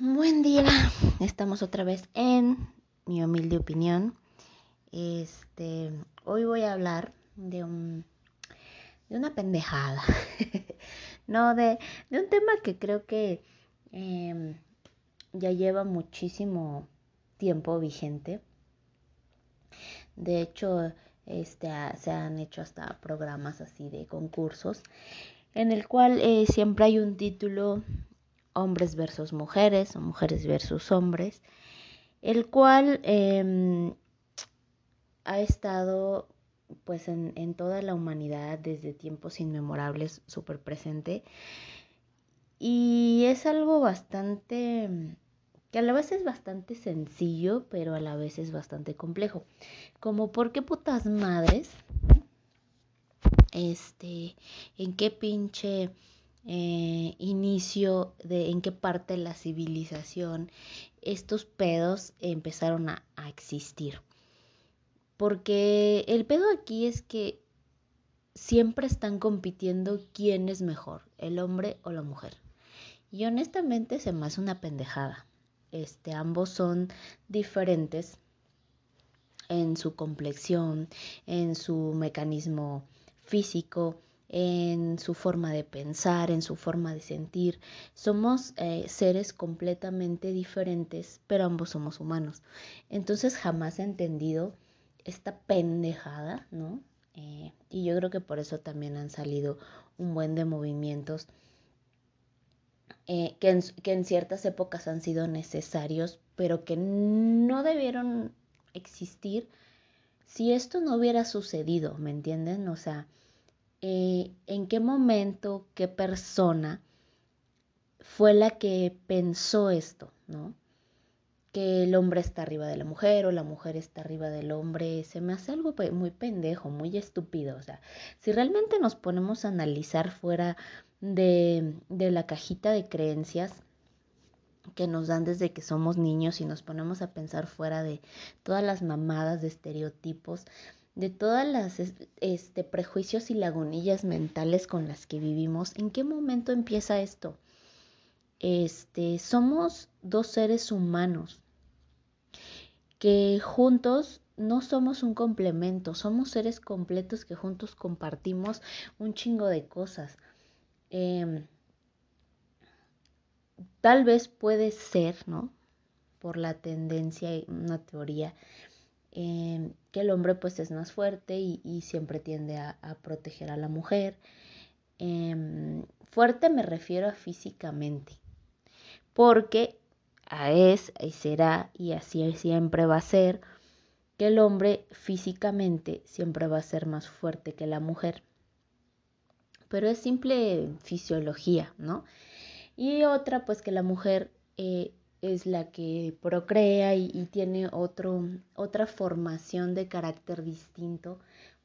Buen día, estamos otra vez en mi humilde opinión. Este, hoy voy a hablar de un de una pendejada, no de, de, un tema que creo que em, ya lleva muchísimo tiempo vigente. De hecho, este, se han hecho hasta programas así de concursos en el cual eh, siempre hay un título hombres versus mujeres o mujeres versus hombres, el cual em, ha estado pues en, en, toda la humanidad desde tiempos inmemorables súper presente. Y es algo bastante que a la vez es bastante sencillo pero a la vez es bastante complejo. Como por qué putas madres este en qué pinche eh, inicio de en qué parte de la civilización estos pedos empezaron a, existir. Porque el pedo aquí es que siempre están compitiendo quién es mejor, el hombre o la mujer. Y honestamente se me hace una pendejada. Este, ambos son diferentes en su complexión, en su mecanismo físico, en su forma de pensar, en su forma de sentir. Somos eh, seres completamente diferentes, pero ambos somos humanos. Entonces jamás he entendido esta pendejada, ¿no? Eh, y yo creo que por eso también han salido un buen de movimientos eh, que, en, que en ciertas épocas han sido necesarios, pero que no debieron existir si esto no hubiera sucedido, ¿me entienden? O sea, eh, en qué momento, qué persona fue la que pensó esto, ¿no? Que el hombre está arriba de la mujer o la mujer está arriba del hombre, se me hace algo muy pendejo, muy estúpido. O sea, si realmente nos ponemos a analizar fuera de, de la cajita de creencias, que nos dan desde que somos niños y nos ponemos a pensar fuera de todas las mamadas de estereotipos, de todas las este, prejuicios y lagunillas mentales con las que vivimos, ¿en qué momento empieza esto? Este, somos dos seres humanos que juntos no somos un complemento, somos seres completos que juntos compartimos un chingo de cosas. Em, tal vez puede ser, ¿no? Por la tendencia, una teoría Em, que el hombre pues es más fuerte y, siempre tiende a, proteger a la mujer. Em, fuerte me refiero a físicamente, porque es y será y así siempre va a ser que el hombre físicamente siempre va a ser más fuerte que la mujer. Pero es simple fisiología, ¿no? Y otra, pues que la mujer eh, es la que procrea y, tiene otro, otra formación de carácter distinto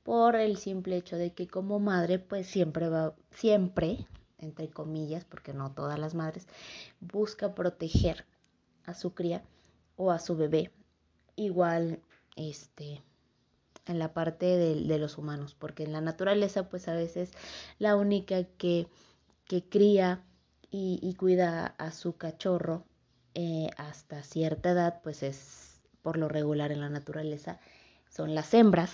por el simple hecho de que como madre pues siempre va, siempre, entre comillas, porque no todas las madres, busca proteger a su cría o a su bebé. Igual, este, en la parte de, los humanos, porque en la naturaleza pues a veces la única que, que cría y, y cuida a su cachorro eh, hasta cierta edad, pues es por lo regular en la naturaleza, son las hembras,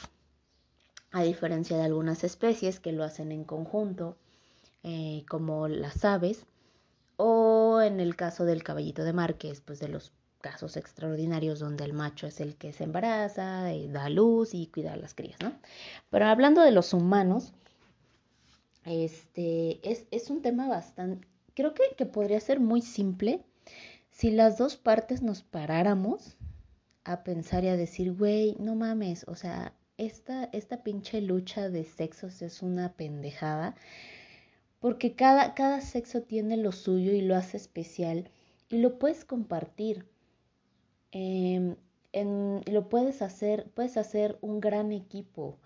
a diferencia de algunas especies que lo hacen en conjunto, eh, como las aves, o en el caso del caballito de mar, que es pues de los casos extraordinarios donde el macho es el que se embaraza, eh, da luz y cuida a las crías, ¿no? Pero hablando de los humanos, este es, es un tema bastante, creo que, que podría ser muy simple si las dos partes nos paráramos a pensar y a decir, güey, no mames, o sea, esta, esta pinche lucha de sexos es una pendejada, porque cada, cada sexo tiene lo suyo y lo hace especial y lo puedes compartir. Em, en, lo puedes hacer, puedes hacer un gran equipo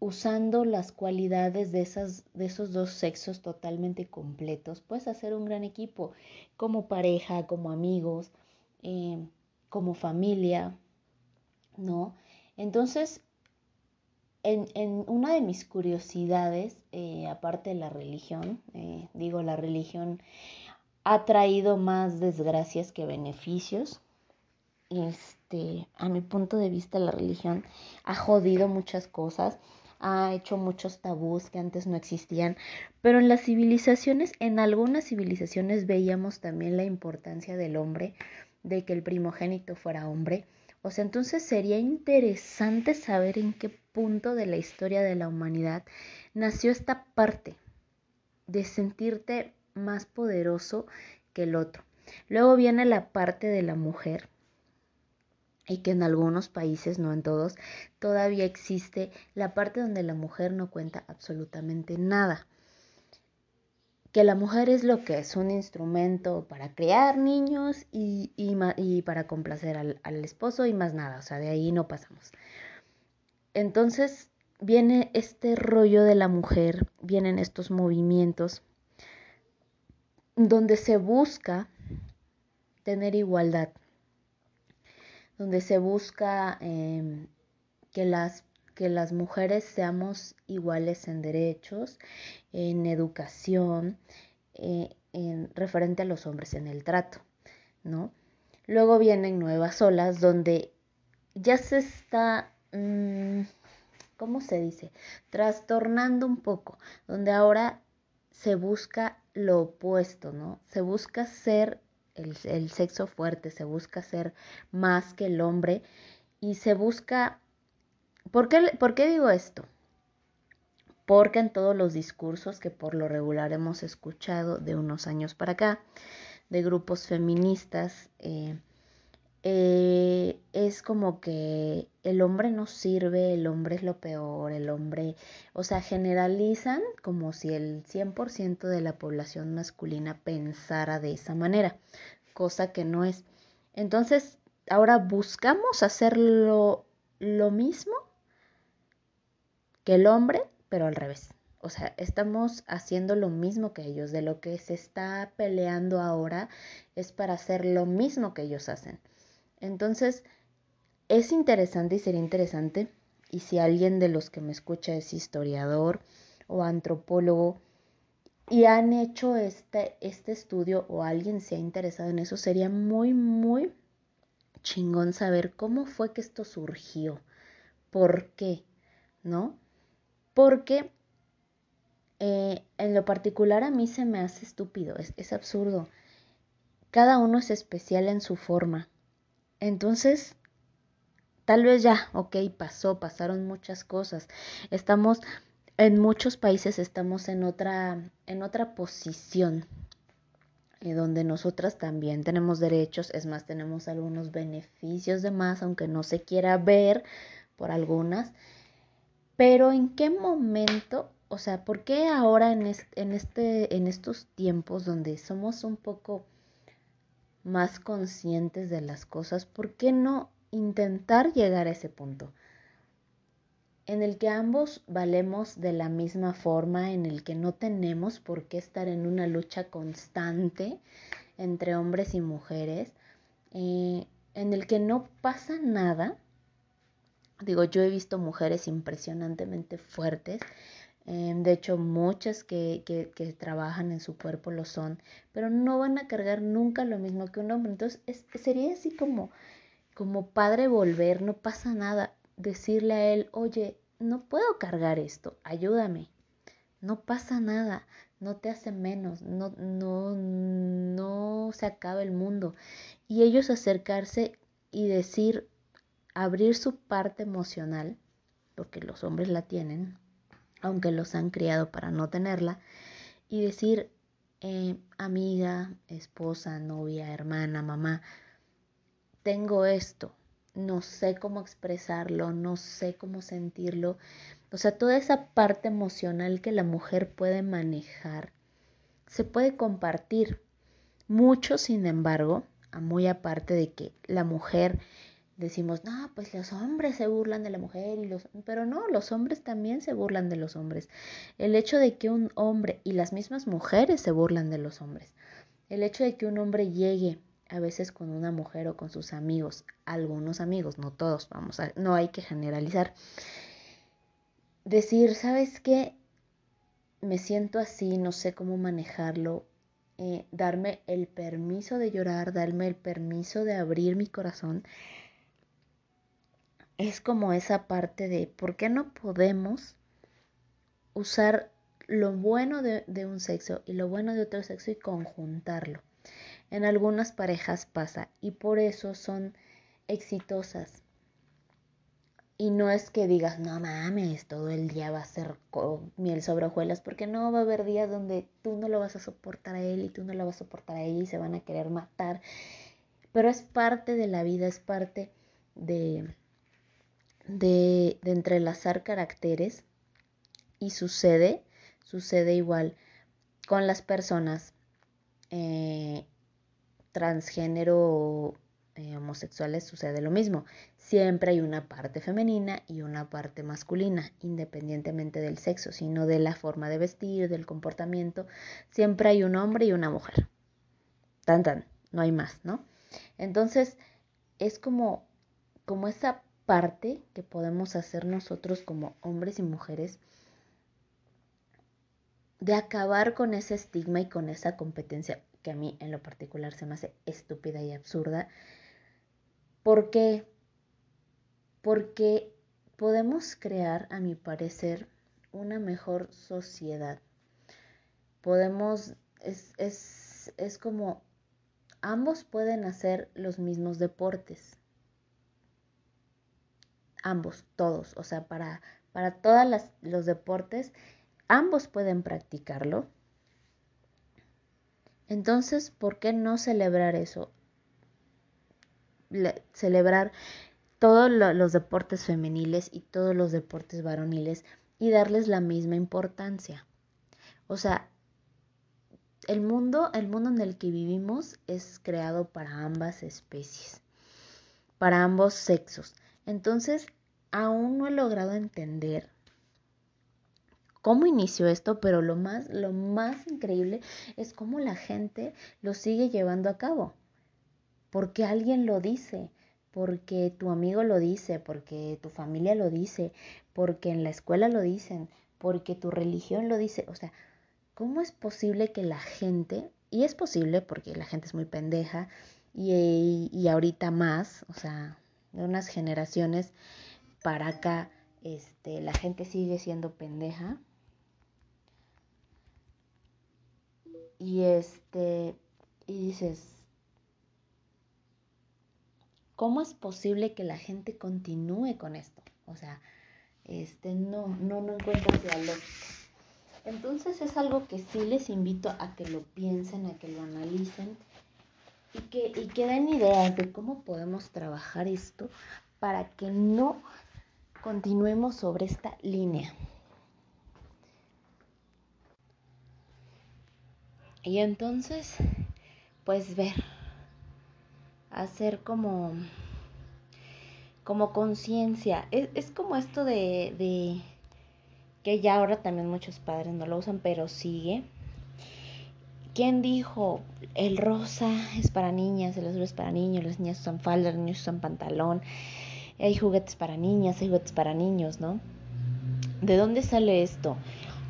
usando las cualidades de, esas, de esos dos sexos totalmente completos, puedes hacer un gran equipo como pareja, como amigos, eh, como familia, ¿no? Entonces, en, en, una de mis curiosidades, eh, aparte de la religión, eh, digo, la religión ha traído más desgracias que beneficios. Este, a mi punto de vista, la religión ha jodido muchas cosas, ha hecho muchos tabús que antes no existían, pero en las civilizaciones, en algunas civilizaciones veíamos también la importancia del hombre, de que el primogénito fuera hombre. O sea, entonces sería interesante saber en qué punto de la historia de la humanidad nació esta parte de sentirte más poderoso que el otro. Luego viene la parte de la mujer y que en algunos países, no en todos, todavía existe la parte donde la mujer no cuenta absolutamente nada. Que la mujer es lo que es, un instrumento para crear niños y, y, para complacer al, al esposo y más nada, o sea, de ahí no pasamos. Entonces viene este rollo de la mujer, vienen estos movimientos donde se busca tener igualdad, donde se busca em, que, las, que las mujeres seamos iguales en derechos, en educación, eh, en, referente a los hombres en el trato, ¿no? Luego vienen nuevas olas donde ya se está, mm, ¿cómo se dice? Trastornando un poco, donde ahora se busca lo opuesto, ¿no? Se busca ser el, sexo fuerte, se busca ser más que el hombre y se busca... ¿Por qué, ¿Por qué digo esto? Porque en todos los discursos que por lo regular hemos escuchado de unos años para acá, de grupos feministas, eh, eh, es como que el hombre no sirve, el hombre es lo peor, el hombre, o sea, generalizan como si el 100% de la población masculina pensara de esa manera, cosa que no es. Entonces, ahora buscamos hacerlo lo mismo que el hombre, pero al revés. O sea, estamos haciendo lo mismo que ellos. De lo que se está peleando ahora es para hacer lo mismo que ellos hacen. Entonces, es interesante y sería interesante, y si alguien de los que me escucha es historiador o antropólogo y han hecho este, este estudio o alguien se ha interesado en eso, sería muy, muy chingón saber cómo fue que esto surgió, por qué, ¿no? Porque eh, en lo particular a mí se me hace estúpido, es, es absurdo. Cada uno es especial en su forma, entonces, tal vez ya, ok, pasó, pasaron muchas cosas. Estamos, en muchos países estamos en otra, en otra posición, eh, donde nosotras también tenemos derechos, es más, tenemos algunos beneficios de más, aunque no se quiera ver por algunas. Pero en qué momento, o sea, ¿por qué ahora en, en, este, en estos tiempos donde somos un poco más conscientes de las cosas, ¿por qué no intentar llegar a ese punto? En el que ambos valemos de la misma forma, en el que no tenemos por qué estar en una lucha constante entre hombres y mujeres, eh, en el que no pasa nada. Digo, yo he visto mujeres impresionantemente fuertes Em, de hecho, muchas que, que, trabajan en su cuerpo lo son, pero no van a cargar nunca lo mismo que un hombre. Entonces, sería así como, como padre volver, no pasa nada, decirle a él, oye, no puedo cargar esto, ayúdame. No pasa nada, no te hace menos, no, no, no se acaba el mundo. Y ellos acercarse y decir, abrir su parte emocional, porque los hombres la tienen, aunque los han criado para no tenerla, y decir, eh, amiga, esposa, novia, hermana, mamá, tengo esto, no sé cómo expresarlo, no sé cómo sentirlo. O sea, toda esa parte emocional que la mujer puede manejar se puede compartir. Mucho, sin embargo, muy aparte de que la mujer decimos, no, pues los hombres se burlan de la mujer y los... Pero no, los hombres también se burlan de los hombres. El hecho de que un hombre y las mismas mujeres se burlan de los hombres. El hecho de que un hombre llegue a veces con una mujer o con sus amigos, algunos amigos, no todos, vamos a, no hay que generalizar. Decir, ¿sabes qué? Me siento así, no sé cómo manejarlo. eh, darme el permiso de llorar, darme el permiso de abrir mi corazón, es como esa parte de por qué no podemos usar lo bueno de, de, un sexo y lo bueno de otro sexo y conjuntarlo. En algunas parejas pasa y por eso son exitosas. Y no es que digas, no mames, todo el día va a ser miel sobre hojuelas, porque no va a haber días donde tú no lo vas a soportar a él y tú no lo vas a soportar a ella y se van a querer matar. Pero es parte de la vida, es parte de, de, de entrelazar caracteres y sucede, sucede igual con las personas eh, transgénero eh, homosexuales sucede lo mismo. Siempre hay una parte femenina y una parte masculina, independientemente del sexo, sino de la forma de vestir, del comportamiento. Siempre hay un hombre y una mujer. Tan tan, no hay más, ¿no? Entonces, es como, como esa parte que podemos hacer nosotros como hombres y mujeres de acabar con ese estigma y con esa competencia que a mí en lo particular se me hace estúpida y absurda. ¿Por qué? Porque podemos crear, a mi parecer, una mejor sociedad. Podemos, es, es, es como, ambos pueden hacer los mismos deportes. Ambos, todos, o sea, para, para todos los deportes, ambos pueden practicarlo entonces, ¿por qué no celebrar eso? celebrar todos los deportes femeniles y todos los deportes varoniles y darles la misma importancia. O sea, el mundo, el mundo en el que vivimos es creado para ambas especies, para ambos sexos. Entonces, aún no he logrado entender cómo inició esto, pero lo más, lo más increíble es cómo la gente lo sigue llevando a cabo. Porque alguien lo dice, porque tu amigo lo dice, porque tu familia lo dice, porque en la escuela lo dicen, porque tu religión lo dice. O sea, ¿cómo es posible que la gente, y es posible porque la gente es muy pendeja, y, y ahorita más, o sea, de unas generaciones para acá, este, la gente sigue siendo pendeja, Y este, y dices, ¿cómo es posible que la gente continúe con esto? O sea, este, no, no, no lógica. Entonces es algo que sí les invito a que lo piensen, a que lo analicen y que, y que den ideas de cómo podemos trabajar esto para que no continuemos sobre esta línea. Y entonces, pues ver, hacer como, como conciencia. Es, como esto de, de, que ya ahora también muchos padres no lo usan, pero sigue. ¿Quién dijo el rosa es para niñas, el azul es para niños, las niñas usan falda, los niños usan pantalón, hay juguetes para niñas, hay juguetes para niños, ¿no? ¿De dónde sale esto?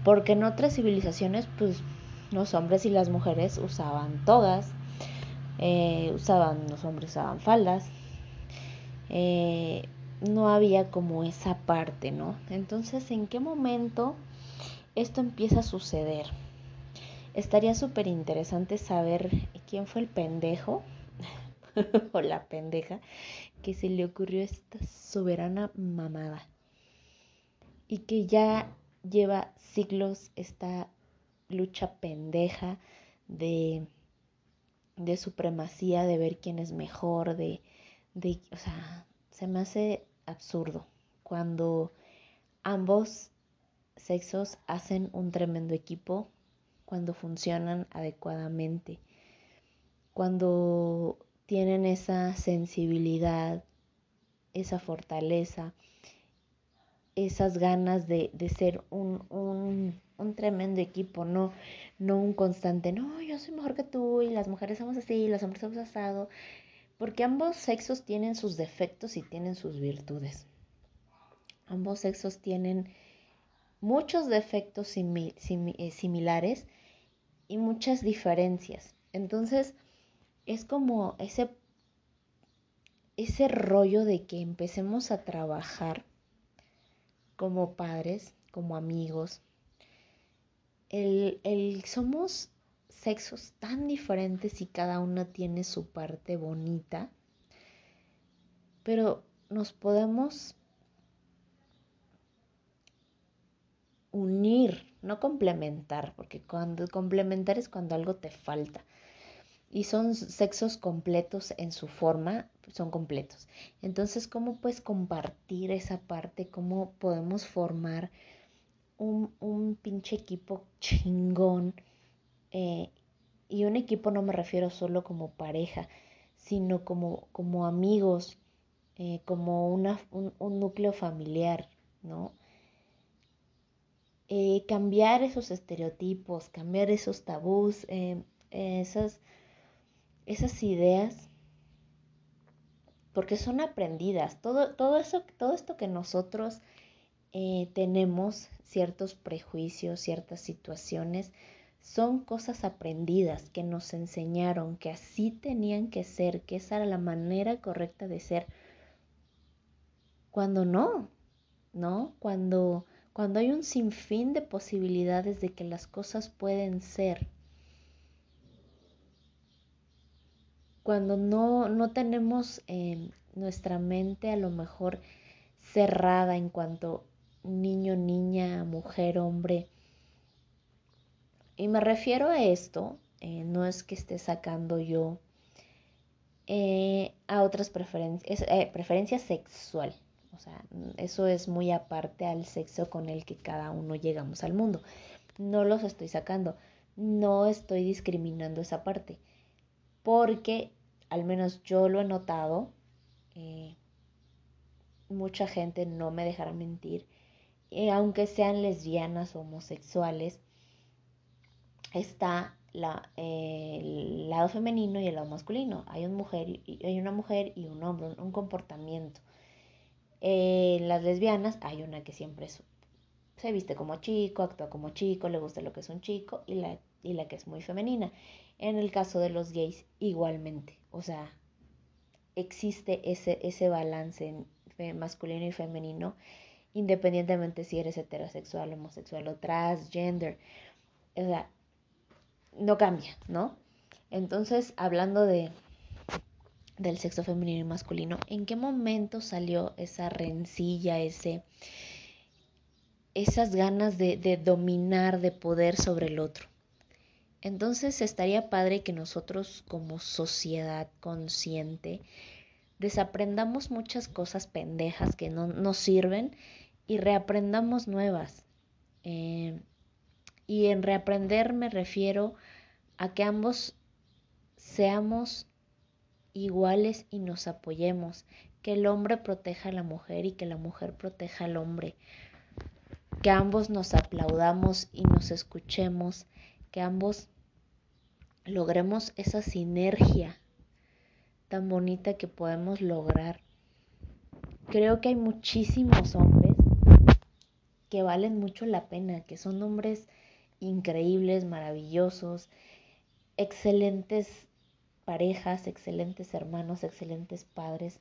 Porque en otras civilizaciones, pues los hombres y las mujeres usaban togas, eh, usaban, los hombres usaban faldas, eh, no había como esa parte, ¿no? Entonces, ¿en qué momento esto empieza a suceder? Estaría súper interesante saber quién fue el pendejo o la pendeja que se le ocurrió esta soberana mamada. Y que ya lleva siglos esta lucha pendeja de, de supremacía, de ver quién es mejor, de, de, o sea, se me hace absurdo cuando ambos sexos hacen un tremendo equipo, cuando funcionan adecuadamente, cuando tienen esa sensibilidad, esa fortaleza, esas ganas de, de ser un, un un tremendo equipo, no, no un constante, no, yo soy mejor que tú y las mujeres somos así, los hombres somos asado, porque ambos sexos tienen sus defectos y tienen sus virtudes. Ambos sexos tienen muchos defectos eh, similares y muchas diferencias. Entonces, es como ese, ese rollo de que empecemos a trabajar como padres, como amigos. El, el, somos sexos tan diferentes y cada uno tiene su parte bonita, pero nos podemos unir, no complementar, porque cuando complementar es cuando algo te falta. Y son sexos completos en su forma, son completos. Entonces, ¿cómo puedes compartir esa parte? ¿Cómo podemos formar un, un pinche equipo chingón? Eh, y un equipo no me refiero solo como pareja, sino como, como amigos, eh, como una, un, un, núcleo familiar, ¿no? Eh, cambiar esos estereotipos, cambiar esos tabús, esas, esas ideas, porque son aprendidas. Todo, todo, eso, todo esto que nosotros tenemos, ciertos prejuicios, ciertas situaciones, son cosas aprendidas que nos enseñaron que así tenían que ser, que esa era la manera correcta de ser. Cuando no, ¿no? Cuando, cuando hay un sinfín de posibilidades de que las cosas pueden ser. Cuando no, no tenemos eh, nuestra mente a lo mejor cerrada en cuanto niño, niña, mujer, hombre, y me refiero a esto, eh, no es que esté sacando yo eh, a otras preferencias, eh, preferencia sexual. Sea, eso es muy aparte al sexo con el que cada uno llegamos al mundo. No los estoy sacando, no estoy discriminando esa parte, porque al menos yo lo he notado, mucha gente no me dejará mentir, aunque sean lesbianas o homosexuales, está la, el lado femenino y el lado masculino. Hay, una mujer hay una mujer y un hombre, un, comportamiento. En las lesbianas hay una que siempre se viste como chico, actúa como chico, le gusta lo que es un chico y la, y la que es muy femenina. En el caso de los gays, igualmente. O sea, existe ese, ese balance masculino y femenino, independientemente si eres heterosexual, homosexual o transgender. O sea, no cambia, ¿no? Entonces, hablando de del sexo femenino y masculino, ¿en qué momento salió esa rencilla, ese esas ganas de, dominar, de poder sobre el otro? Entonces estaría padre que nosotros como sociedad consciente desaprendamos muchas cosas pendejas que no nos sirven y reaprendamos nuevas. Eh, y en reaprender me refiero a que ambos seamos iguales y nos apoyemos, que el hombre proteja a la mujer y que la mujer proteja al hombre, que ambos nos aplaudamos y nos escuchemos, que ambos logremos esa sinergia tan bonita que podemos lograr. Creo que hay muchísimos hombres que valen mucho la pena, que son hombres increíbles, maravillosos, excelentes parejas, excelentes hermanos, excelentes padres,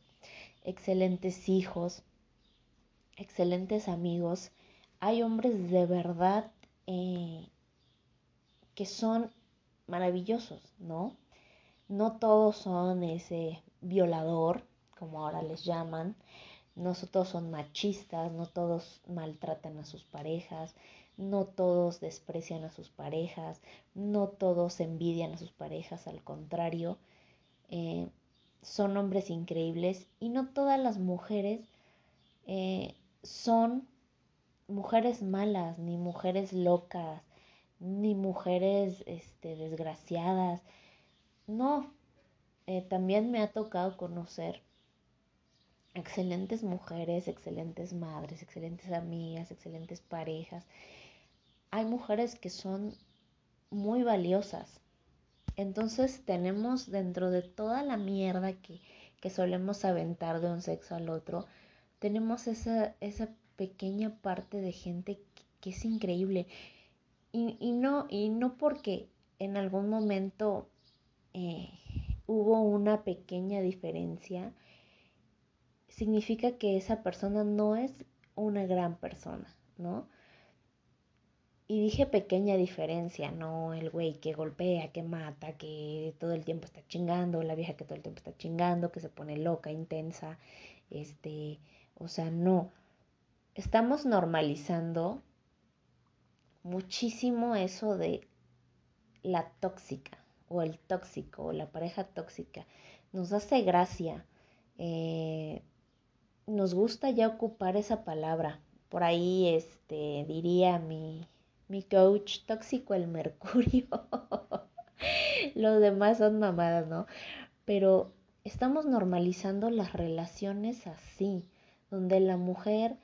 excelentes hijos, excelentes amigos. Hay hombres de verdad eh, que son maravillosos, ¿no? No todos son ese violador, como ahora les llaman, no todos son machistas, no todos maltratan a sus parejas, no todos desprecian a sus parejas, no todos envidian a sus parejas, al contrario, eh, son hombres increíbles y no todas las mujeres eh, son mujeres malas, ni mujeres locas, ni mujeres este, desgraciadas. No, eh, también me ha tocado conocer excelentes mujeres, excelentes madres, excelentes amigas, excelentes parejas, hay mujeres que son muy valiosas. Entonces tenemos dentro de toda la mierda que, que solemos aventar de un sexo al otro, tenemos esa, esa pequeña parte de gente que, es increíble. Y, y, no, y no porque en algún momento eh, hubo una pequeña diferencia, significa que esa persona no es una gran persona, ¿no? Y dije pequeña diferencia, no el güey que golpea, que mata, que todo el tiempo está chingando, la vieja que todo el tiempo está chingando, que se pone loca, intensa, este, o sea, no. Estamos normalizando muchísimo eso de la tóxica o el tóxico o la pareja tóxica. Nos hace gracia. Eh, nos gusta ya ocupar esa palabra. Por ahí este, diría mi, mi coach tóxico el mercurio. Los demás son mamadas, ¿no? Pero estamos normalizando las relaciones así, donde la mujer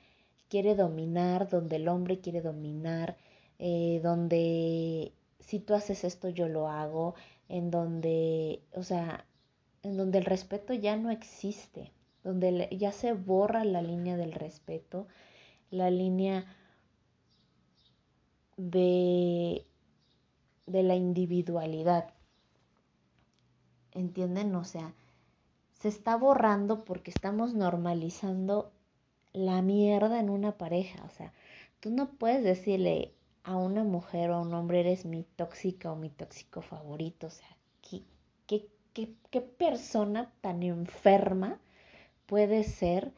quiere dominar, donde el hombre quiere dominar, eh, donde si tú haces esto yo lo hago, en donde, o sea, en donde el respeto ya no existe, donde ya se borra la línea del respeto, la línea de, de la individualidad. ¿Entienden? O sea, se está borrando porque estamos normalizando la mierda en una pareja. O sea, tú no puedes decirle a una mujer o a un hombre eres mi tóxica o mi tóxico favorito. O sea, ¿qué, qué, qué, qué persona tan enferma puede ser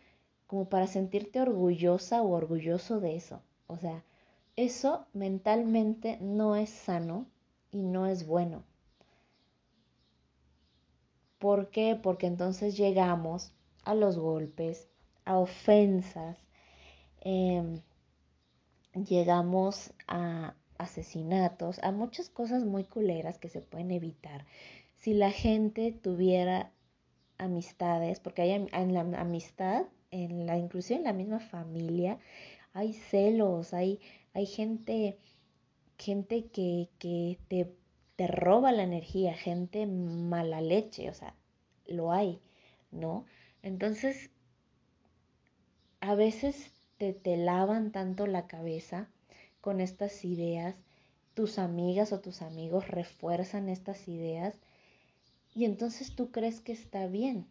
como para sentirte orgullosa o orgulloso de eso? O sea, eso mentalmente no es sano y no es bueno. ¿Por qué? Porque entonces llegamos a los golpes, a ofensas, em, llegamos a asesinatos, a muchas cosas muy culeras que se pueden evitar si la gente tuviera amistades, porque hay en la amistad, en la inclusión en la misma familia, hay celos, hay hay gente, gente que, que te, te roba la energía, gente mala leche, o sea, lo hay, ¿no? Entonces, a veces te, te lavan tanto la cabeza con estas ideas, tus amigas o tus amigos refuerzan estas ideas y entonces tú crees que está bien.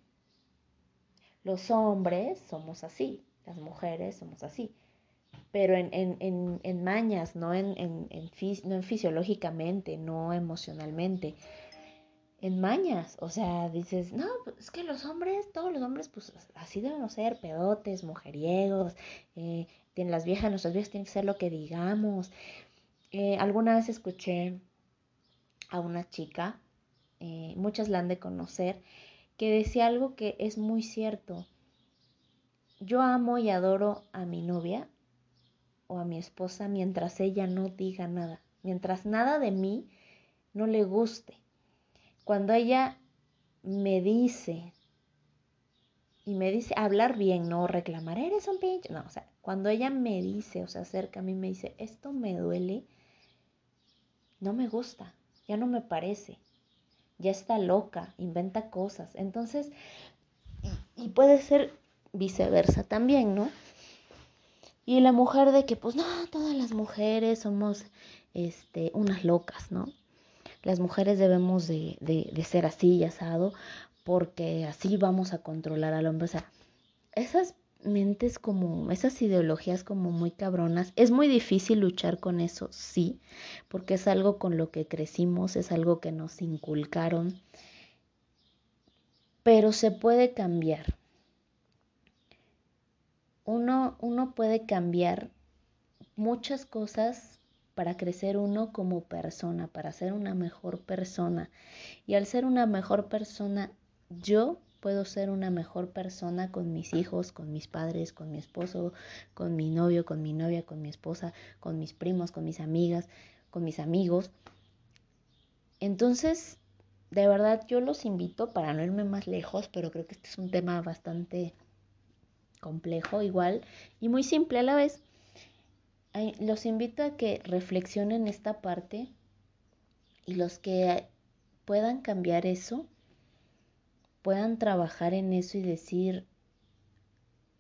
Los hombres somos así, las mujeres somos así pero en, en, en, mañas, no en, en, no en fisiológicamente, no emocionalmente, en mañas, o sea, dices, no, pues, es que los hombres, todos los hombres, pues así deben ser, pedotes, mujeriegos, eh, tienen las viejas, nuestras viejas tienen que ser lo que digamos. Eh, alguna vez escuché a una chica, eh, muchas la han de conocer, que decía algo que es muy cierto. Yo amo y adoro a mi novia, o a mi esposa mientras ella no diga nada, mientras nada de mí no le guste. Cuando ella me dice, y me dice hablar bien, no reclamar, eres un pinche, no, o sea, cuando ella me dice o se acerca a mí me dice, esto me duele, no me gusta, ya no me parece, ya está loca, inventa cosas. Entonces, y puede ser viceversa también, ¿no? Y la mujer de que, pues no, todas las mujeres somos este, unas locas, ¿no? Las mujeres debemos de, de, ser así y asado porque así vamos a controlar al hombre. O sea, esas mentes como, esas ideologías como muy cabronas, es muy difícil luchar con eso, sí, porque es algo con lo que crecimos, es algo que nos inculcaron, pero se puede cambiar uno, uno puede cambiar muchas cosas para crecer uno como persona, para ser una mejor persona. Y al ser una mejor persona, yo puedo ser una mejor persona con mis hijos, con mis padres, con mi esposo, con mi novio, con mi novia, con mi esposa, con mis primos, con mis amigas, con mis amigos. Entonces, de verdad yo los invito para no irme más lejos, pero creo que este es un tema bastante complejo igual y muy simple a la vez. Los invito a que reflexionen esta parte y los que puedan cambiar eso, puedan trabajar en eso y decir,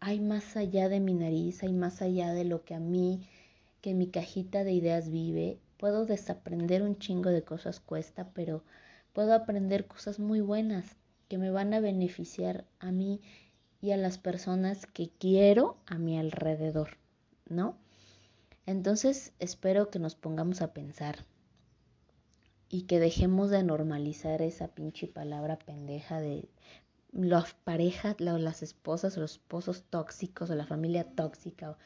hay más allá de mi nariz, hay más allá de lo que a mí, que mi cajita de ideas vive, Puedo desaprender un chingo de cosas cuesta, pero puedo aprender cosas muy buenas que me van a beneficiar a mí y a las personas que quiero a mi alrededor, ¿no? Entonces espero que nos pongamos a pensar y que dejemos de normalizar esa pinche palabra pendeja de las parejas, las esposas los esposos tóxicos o la familia tóxica.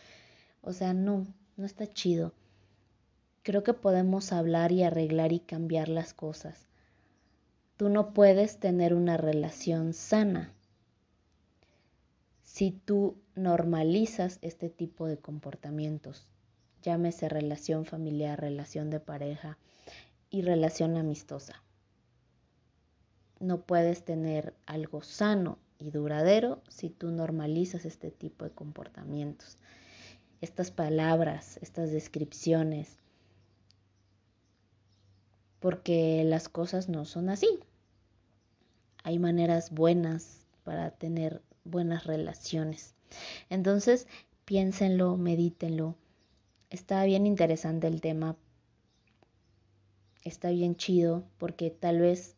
O sea, no, no está chido. Creo que podemos hablar y arreglar y cambiar las cosas. Tú no puedes tener una relación sana si tú normalizas este tipo de comportamientos. Llámese relación familiar, relación de pareja y relación amistosa no puedes tener algo sano y duradero si tú normalizas este tipo de comportamientos. Estas palabras, estas descripciones, porque las cosas no son así. Hay maneras buenas para tener buenas relaciones. Entonces, piénsenlo, medítenlo. Está bien interesante el tema. Está bien chido porque tal vez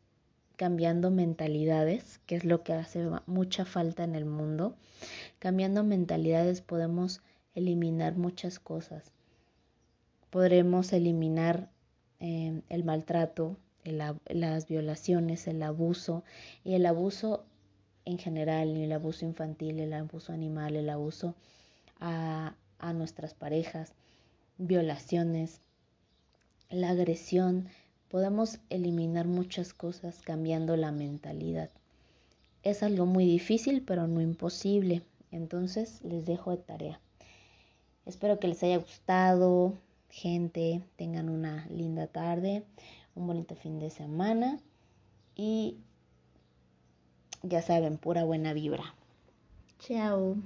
cambiando mentalidades, que es lo que hace mucha falta en el mundo. Cambiando mentalidades podemos eliminar muchas cosas. Podremos eliminar em, el maltrato, las violaciones, el abuso y el abuso en general, el abuso infantil, el abuso animal, el abuso a, a nuestras parejas, violaciones, la agresión, podemos eliminar muchas cosas cambiando la mentalidad. Es algo muy difícil, pero no imposible. Entonces les dejo de tarea. Espero que les haya gustado, gente. Tengan una linda tarde, un bonito fin de semana y ya saben, pura buena vibra. Chao.